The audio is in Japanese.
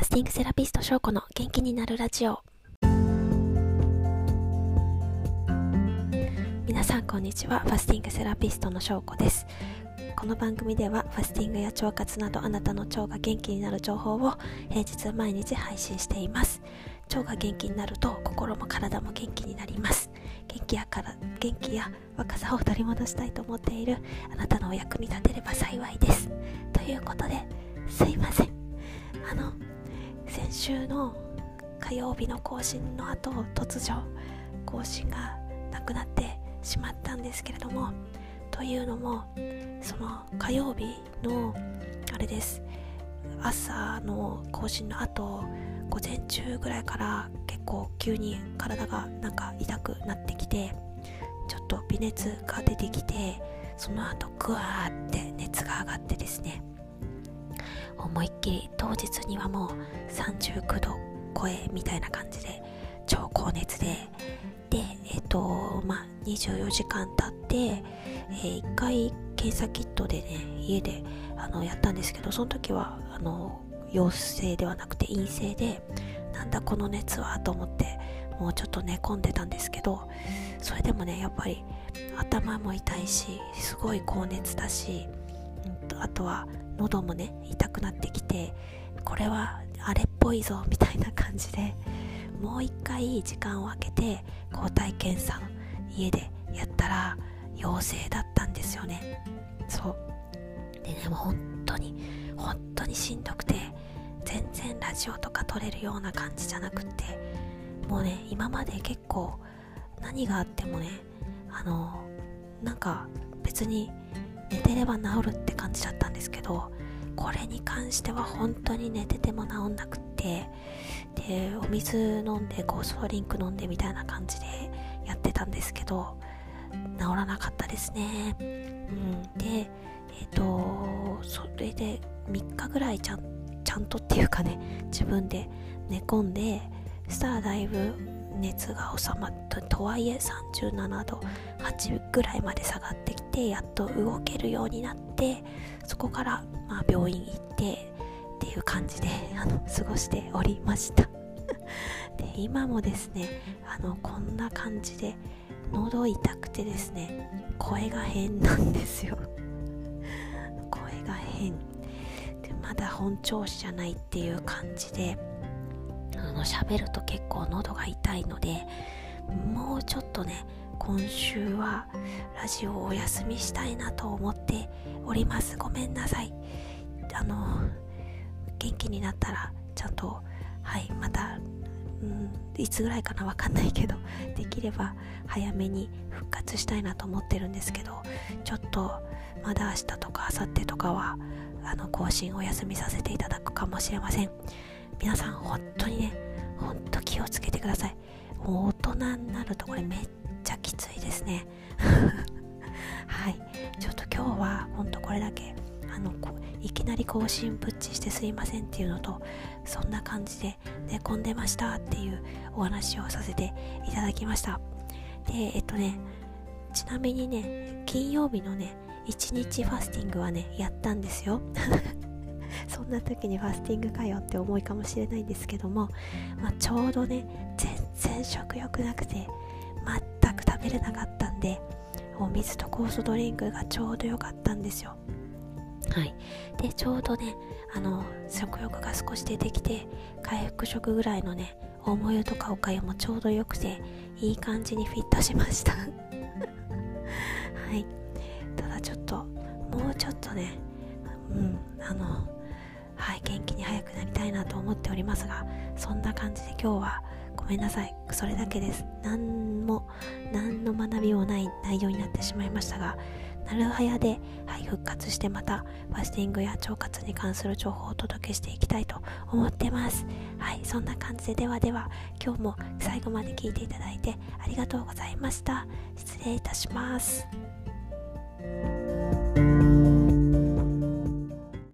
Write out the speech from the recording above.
ファスティングセラピスト翔子の元気になるラジオ。皆さんこんにちは。ファスティングセラピストの翔子です。この番組ではファスティングや腸活などあなたの腸が元気になる情報を平日毎日配信しています。腸が元気になると心も体も元気になります。元気やから元気や若さを取り戻したいと思っているあなたのお役に立てれば幸いです。ということですいません。あの先週の火曜日の更新の後突如更新がなくなってしまったんですけれどもというのもその火曜日のあれです。朝の更新の後午前中ぐらいから結構急に体がなんか痛くなってきてちょっと微熱が出てきてその後グワーって熱が上がってですね思いっきり当日にはもう39度超えみたいな感じで超高熱ででえっ、とまあ24時間経って、えー、1回検査キットでね家であのやったんですけどその時はあの陽性ではなくて陰性でなんだこの熱はと思ってもうちょっと寝込んでたんですけどそれでもねやっぱり頭も痛いしすごい高熱だし、うん、あとは喉もね痛くなってきてこれはあれっぽいぞみたいな感じでもう一回時間を空けて抗体検査家でやったら陽性だったんですよね。そう。でねもう本当に本当にしんどくて全然ラジオとか撮れるような感じじゃなくってもうね今まで結構何があってもねあのなんか別に寝てれば治るって感じだったんですけどこれに関しては本当に寝てても治んなくってでお水飲んでゴーストリンク飲んでみたいな感じでやってたんですけど治らなかったですね。うん。でえっ、ー、とそれで3日ぐらいちゃんちゃんとっていうかね自分で寝込んでそしたらだいぶ熱が収まったとはいえ37度8ぐらいまで下がってきてやっと動けるようになってそこから、まあ、病院行ってっていう感じであの過ごしておりました。で今もですねあのこんな感じで喉痛くてですね声が変なんですよ。声が変。でまだ本調子じゃないっていう感じであの喋ると結構喉が痛いのでもうちょっとね今週はラジオをお休みしたいなと思っております。ごめんなさい。あの元気になったらちゃんとはいまたうんいつぐらいかなわかんないけど できれば早めに復活したいなと思ってるんですけどちょっとまだ明日とか明後日とかはあの更新お休みさせていただくかもしれません。皆さん本当にね本当気をつけてください。もう大人になるとこれめっちゃきついですね。はい。ちょっと今日は本当これだけあのいきなり更新プッチしてすいませんっていうのとそんな感じで寝込んでましたっていうお話をさせていただきました。でえっとねちなみにね金曜日のね1日ファスティングはねやったんですよ。そんな時にファスティングかよって思いかもしれないんですけども、まあ、ちょうどね全然食欲なくて全く食べれなかったんでお水と酵素ドリンクがちょうど良かったんですよ。はい。でちょうどねあの食欲が少し出てきて回復食ぐらいのねおも湯とかおかゆもちょうどよくていい感じにフィットしました。はい。ただちょっともうちょっとねうんあのはい元気に早くなりたいなと思っておりますがそんな感じで今日はごめんなさい。それだけです。何も何の学びもない内容になってしまいましたがなるはやで、はい、復活してまたファスティングや腸活に関する情報をお届けしていきたいと思ってます。はいそんな感じで。ではでは今日も最後まで聞いていただいてありがとうございました。失礼いたします。